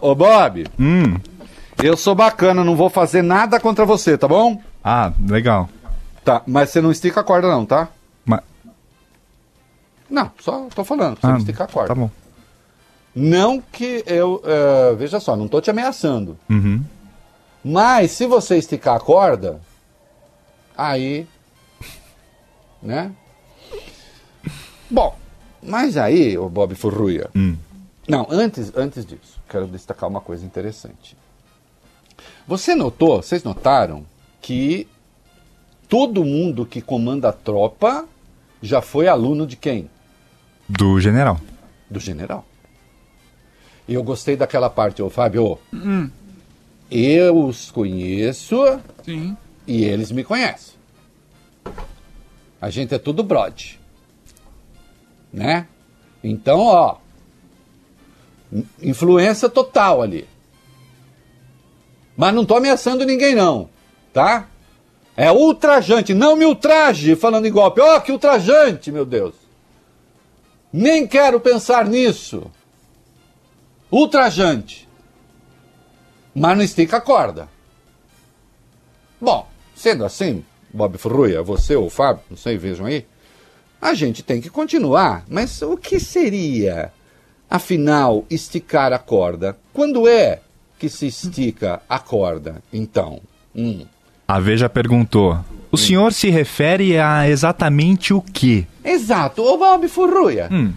Ô Bob, Hum. eu sou bacana, não vou fazer nada contra você, tá bom? Ah, legal. Tá, mas você não estica a corda não, tá? Mas, Não, só tô falando, você ah, não estica a corda. Tá bom. Não que eu, eh, veja só, não tô te ameaçando. Uhum. Mas se você esticar a corda, aí, né? Bom, mas aí, o Bob Furruia. Hum. Não, antes, antes disso, quero destacar uma coisa interessante. Você notou, vocês notaram que todo mundo que comanda a tropa já foi aluno de quem? Do general. do general. E eu gostei daquela parte, ô Fábio. Eu os conheço Sim. e eles me conhecem. A gente é tudo brode. Né? Então, ó. In- Influência total ali. Mas não tô ameaçando ninguém, não. Tá? É ultrajante. Não me ultraje falando em golpe. Ó, que ultrajante, meu Deus. Nem quero pensar nisso. Ultrajante. Mas não estica a corda. Bom, sendo assim, Bob Furruia, você ou o Fábio, não sei, vejam aí, a gente tem que continuar. Mas o que seria, afinal, esticar a corda? Quando é que se estica a corda, então? Hum. A Veja perguntou: O senhor se refere a exatamente o quê? Exato, ô Bob Furruia. Hum.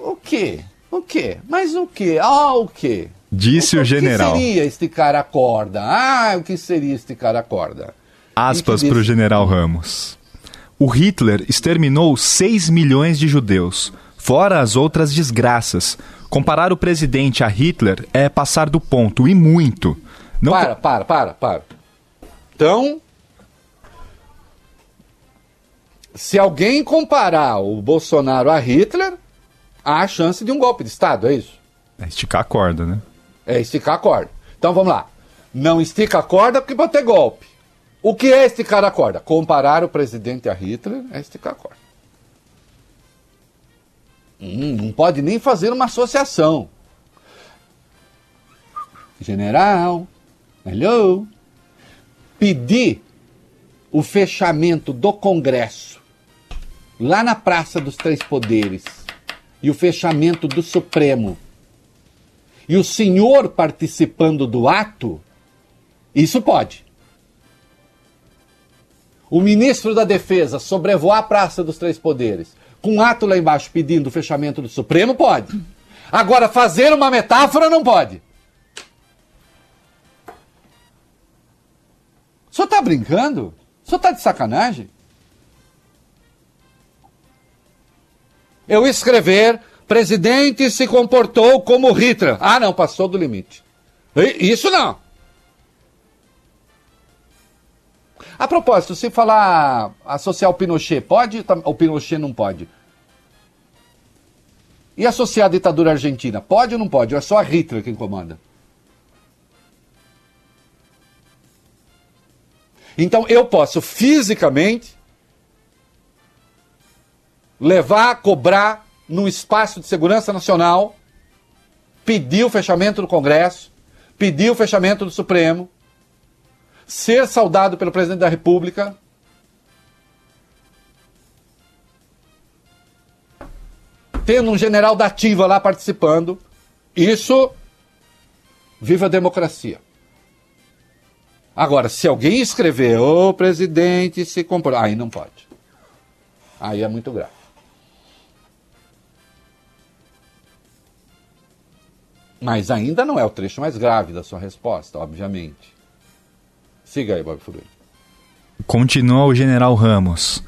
O quê? O quê? Mas o quê? Ah, o quê? Disse o general. O que seria esticar a corda? Ah, o que seria esticar a corda? Aspas que para o general Ramos. O Hitler exterminou 6 milhões de judeus, fora as outras desgraças. Comparar o presidente a Hitler é passar do ponto, e muito. Não Para, para, para, para. Então, se alguém comparar o Bolsonaro a Hitler, há a chance de um golpe de Estado, é isso? É esticar a corda, né? É esticar a corda. Então vamos lá. Não estica a corda porque pode ter golpe. O que é esticar a corda? Comparar o presidente a Hitler é esticar a corda. Hum, não pode nem fazer uma associação. General, hello. Pedir o fechamento do Congresso lá na Praça dos Três Poderes e o fechamento do Supremo e o senhor participando do ato, isso pode. O ministro da Defesa sobrevoar a Praça dos Três Poderes com um ato lá embaixo pedindo o fechamento do Supremo, pode. Agora, fazer uma metáfora não pode. O senhor tá brincando? O senhor tá de sacanagem? Eu escrever, presidente se comportou como Hitler. Ah, não, passou do limite. Isso não. A propósito, se falar associar o Pinochet, pode? Tam- O Pinochet não pode. E associar a ditadura argentina, pode ou não pode? Ou é só a Hitler quem comanda? Então eu posso fisicamente levar, cobrar num espaço de segurança nacional, pedir o fechamento do Congresso, pedir o fechamento do Supremo, ser saudado pelo presidente da República. Tendo um general da ativa lá participando. Isso, viva a democracia. Agora, se alguém escrever, ô presidente se comprou, aí não pode. Aí é muito grave. Mas ainda não é o trecho mais grave da sua resposta, obviamente. Siga aí, Bob Furui. Continua o general Ramos.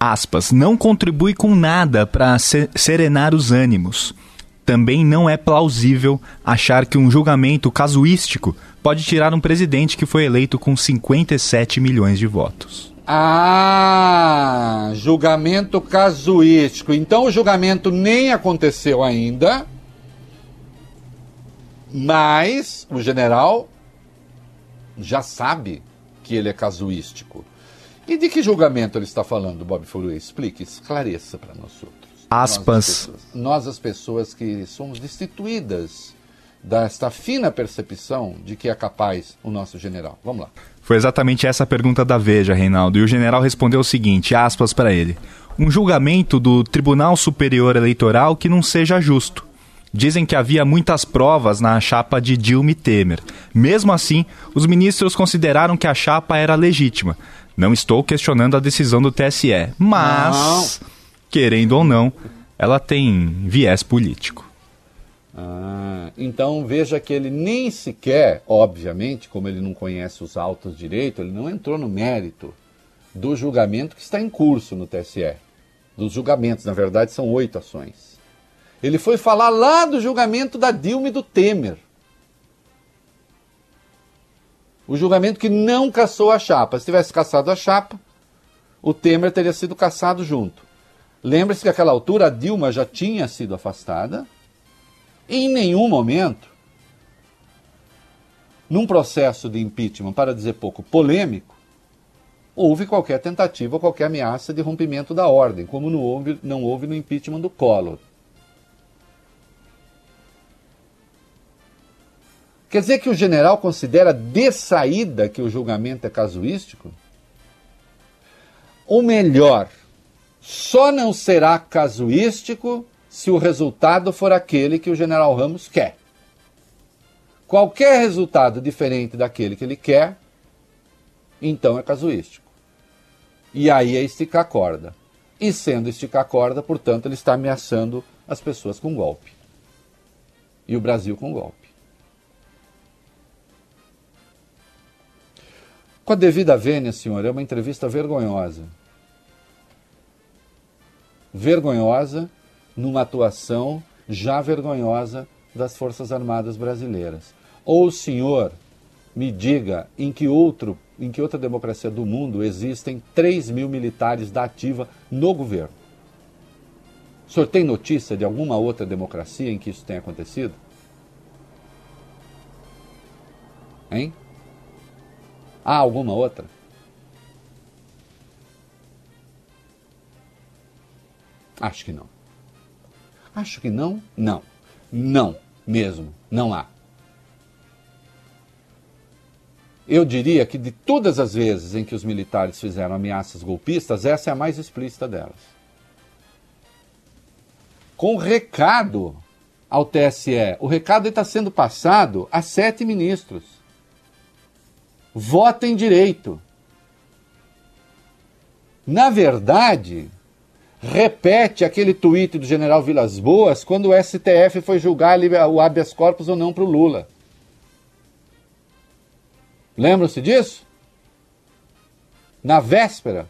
Aspas, não contribui com nada para serenar os ânimos. Também não é plausível achar que um julgamento casuístico pode tirar um presidente que foi eleito com 57 milhões de votos. Ah, julgamento casuístico. Então o julgamento nem aconteceu ainda, mas o general já sabe que ele é casuístico. E de que julgamento ele está falando, Bob Furui? Explique, esclareça para nós outros. Aspas. Nós as, pessoas, nós, as pessoas que somos destituídas desta fina percepção de que é capaz o nosso general? Vamos lá. Foi exatamente essa a pergunta da Veja, Reinaldo, e o general respondeu o seguinte, aspas para ele: "Um julgamento do Tribunal Superior Eleitoral que não seja justo. Dizem que havia muitas provas na chapa de Dilma e Temer. Mesmo assim, os ministros consideraram que a chapa era legítima. Não estou questionando a decisão do TSE, mas, não. querendo ou não, ela tem viés político. Ah, então veja que ele nem sequer, obviamente, como ele não conhece os autos direito, ele não entrou no mérito do julgamento que está em curso no TSE. Dos julgamentos, na verdade, são oito ações. Ele foi falar lá do julgamento da Dilma e do Temer. O julgamento que não caçou a chapa. Se tivesse caçado a chapa, o Temer teria sido caçado junto. Lembre-se que naquela altura a Dilma já tinha sido afastada em nenhum momento, num processo de impeachment, para dizer pouco, polêmico, houve qualquer tentativa ou qualquer ameaça de rompimento da ordem, como não houve, não houve no impeachment do Collor. Quer dizer que o general considera de saída que o julgamento é casuístico? Ou melhor, só não será casuístico se o resultado for aquele que o general Ramos quer. Qualquer resultado diferente daquele que ele quer, então é casuístico. E aí é esticar a corda. E sendo esticar a corda, portanto, ele está ameaçando as pessoas com golpe. E o Brasil com golpe. Com a devida vênia, senhor, é uma entrevista vergonhosa. Vergonhosa numa atuação já vergonhosa das Forças Armadas brasileiras. Ou o senhor me diga em que, outro, em que outra democracia do mundo existem 3 mil militares da ativa no governo. O senhor tem notícia de alguma outra democracia em que isso tenha acontecido? Hein? Há alguma outra? Acho que não. Acho que não. Não. Não mesmo. Não há. Eu diria que de todas as vezes em que os militares fizeram ameaças golpistas, essa é a mais explícita delas. Com recado ao TSE. O recado está sendo passado a sete ministros. Votem direito. Na verdade, repete aquele tweet do general Vilas Boas quando o STF foi julgar o habeas corpus ou não para o Lula. Lembram-se disso? Na véspera,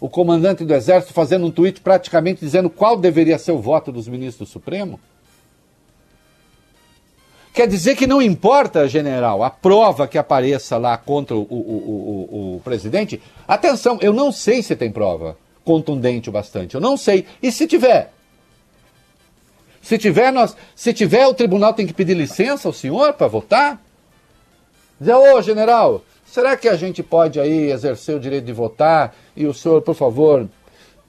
o comandante do Exército fazendo um tweet praticamente dizendo qual deveria ser o voto dos ministros do Supremo? Quer dizer que não importa, general, a prova que apareça lá contra o, o, o, o presidente? Atenção, eu não sei se tem prova contundente o bastante. Eu não sei. E se tiver? Se tiver, nós, se tiver, o tribunal tem que pedir licença ao senhor para votar? Dizer, ô general, será que a gente pode aí exercer o direito de votar e o senhor, por favor,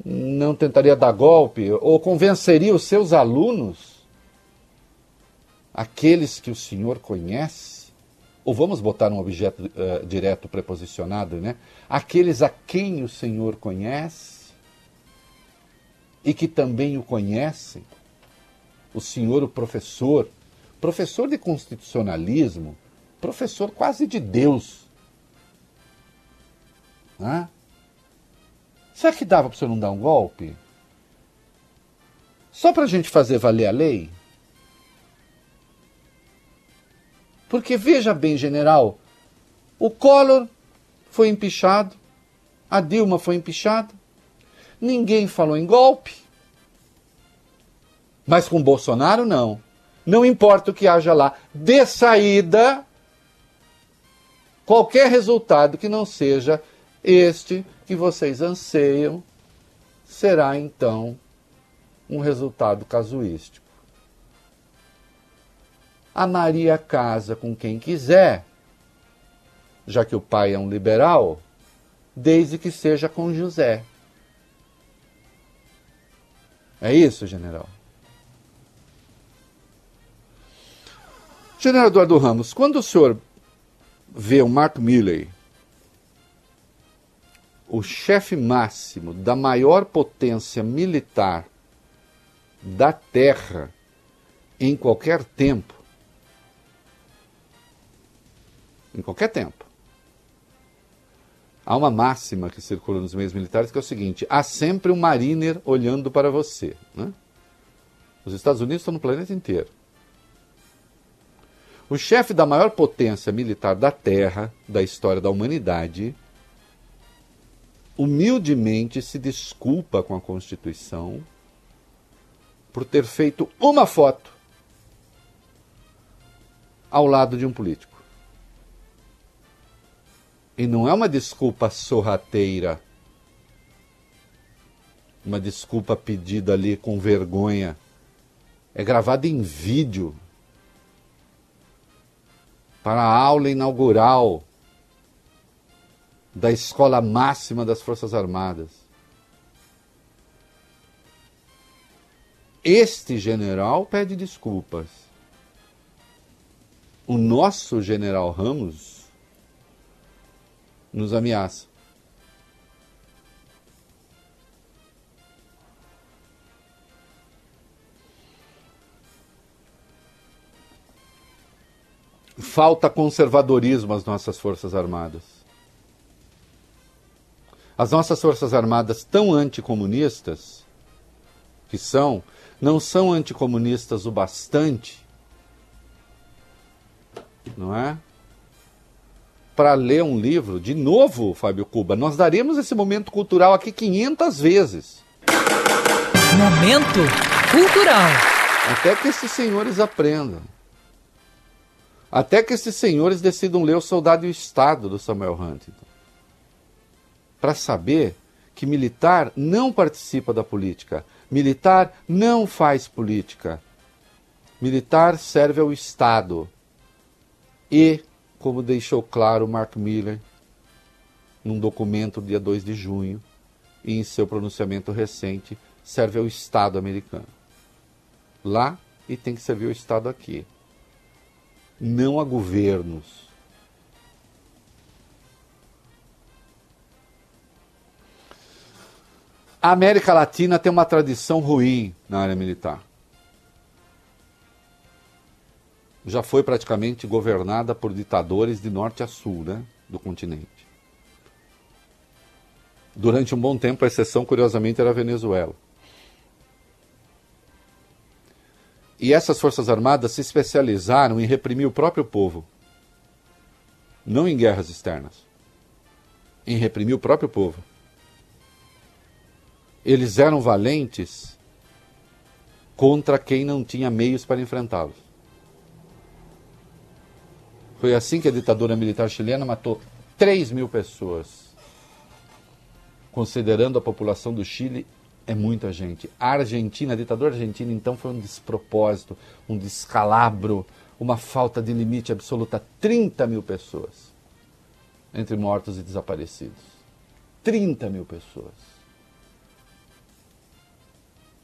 não tentaria dar golpe ou convenceria os seus alunos, aqueles que o senhor conhece? Ou vamos botar um objeto uh, direto preposicionado, né? Aqueles a quem o senhor conhece? e que também o conhecem, o senhor, o professor, professor de constitucionalismo, professor quase de Deus. Né? Será que dava para o senhor não dar um golpe? Só para a gente fazer valer a lei? Porque veja bem, general, o Collor foi empichado, a Dilma foi empichada, Ninguém falou em golpe. Mas com Bolsonaro, não. Não importa o que haja lá. De saída, qualquer resultado que não seja este que vocês anseiam será então um resultado casuístico. A Maria casa com quem quiser, já que o pai é um liberal, desde que seja com José. É isso, general. General Eduardo Ramos, quando o senhor vê o Mark Milley, o chefe máximo da maior potência militar da Terra em qualquer tempo, em qualquer tempo, há uma máxima que circula nos meios militares que é o seguinte: há sempre um mariner olhando para você. Né? Os Estados Unidos estão no planeta inteiro. O chefe da maior potência militar da Terra, da história da humanidade, humildemente se desculpa com a Constituição por ter feito uma foto ao lado de um político. E não é uma desculpa sorrateira, uma desculpa pedida ali com vergonha. É gravada em vídeo para a aula inaugural da Escola Máxima das Forças Armadas. Este general pede desculpas. O nosso general Ramos nos ameaça. Falta conservadorismo às nossas Forças Armadas. As nossas Forças Armadas, tão anticomunistas que são, não são anticomunistas o bastante, não é? Para ler um livro, de novo, Fábio Cuba, nós daremos esse momento cultural aqui 500 vezes. Momento cultural. Até que esses senhores aprendam. Até que esses senhores decidam ler O Soldado e o Estado do Samuel Huntington. Para saber que militar não participa da política, militar não faz política. Militar serve ao Estado. E, como deixou claro Mark Miller num documento dia 2 de junho e em seu pronunciamento recente, serve ao Estado americano. Lá e tem que servir ao Estado aqui não a governos. A América Latina tem uma tradição ruim na área militar. Já foi praticamente governada por ditadores de norte a sul né, do continente. Durante um bom tempo, a exceção, curiosamente, era a Venezuela. E essas Forças Armadas se especializaram em reprimir o próprio povo. Não em guerras externas. Em reprimir o próprio povo. Eles eram valentes contra quem não tinha meios para enfrentá-los. Foi assim que a ditadura militar chilena matou 3 mil pessoas. Considerando a população do Chile é muita gente. A Argentina, a ditadura argentina, então, foi um despropósito, um descalabro, uma falta de limite absoluta. 30 mil pessoas entre mortos e desaparecidos. 30 mil pessoas.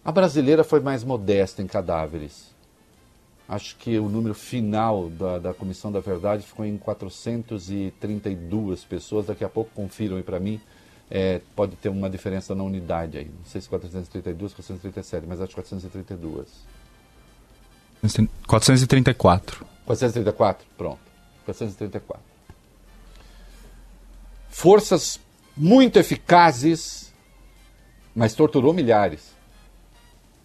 A brasileira foi mais modesta em cadáveres. Acho que o número final da, da Comissão da Verdade ficou em 432 pessoas. Daqui a pouco confiram aí para mim é, pode ter uma diferença na unidade aí. Não sei se 432, 437, mas acho 432. 434. 434, pronto. 434. Forças muito eficazes, mas torturou milhares.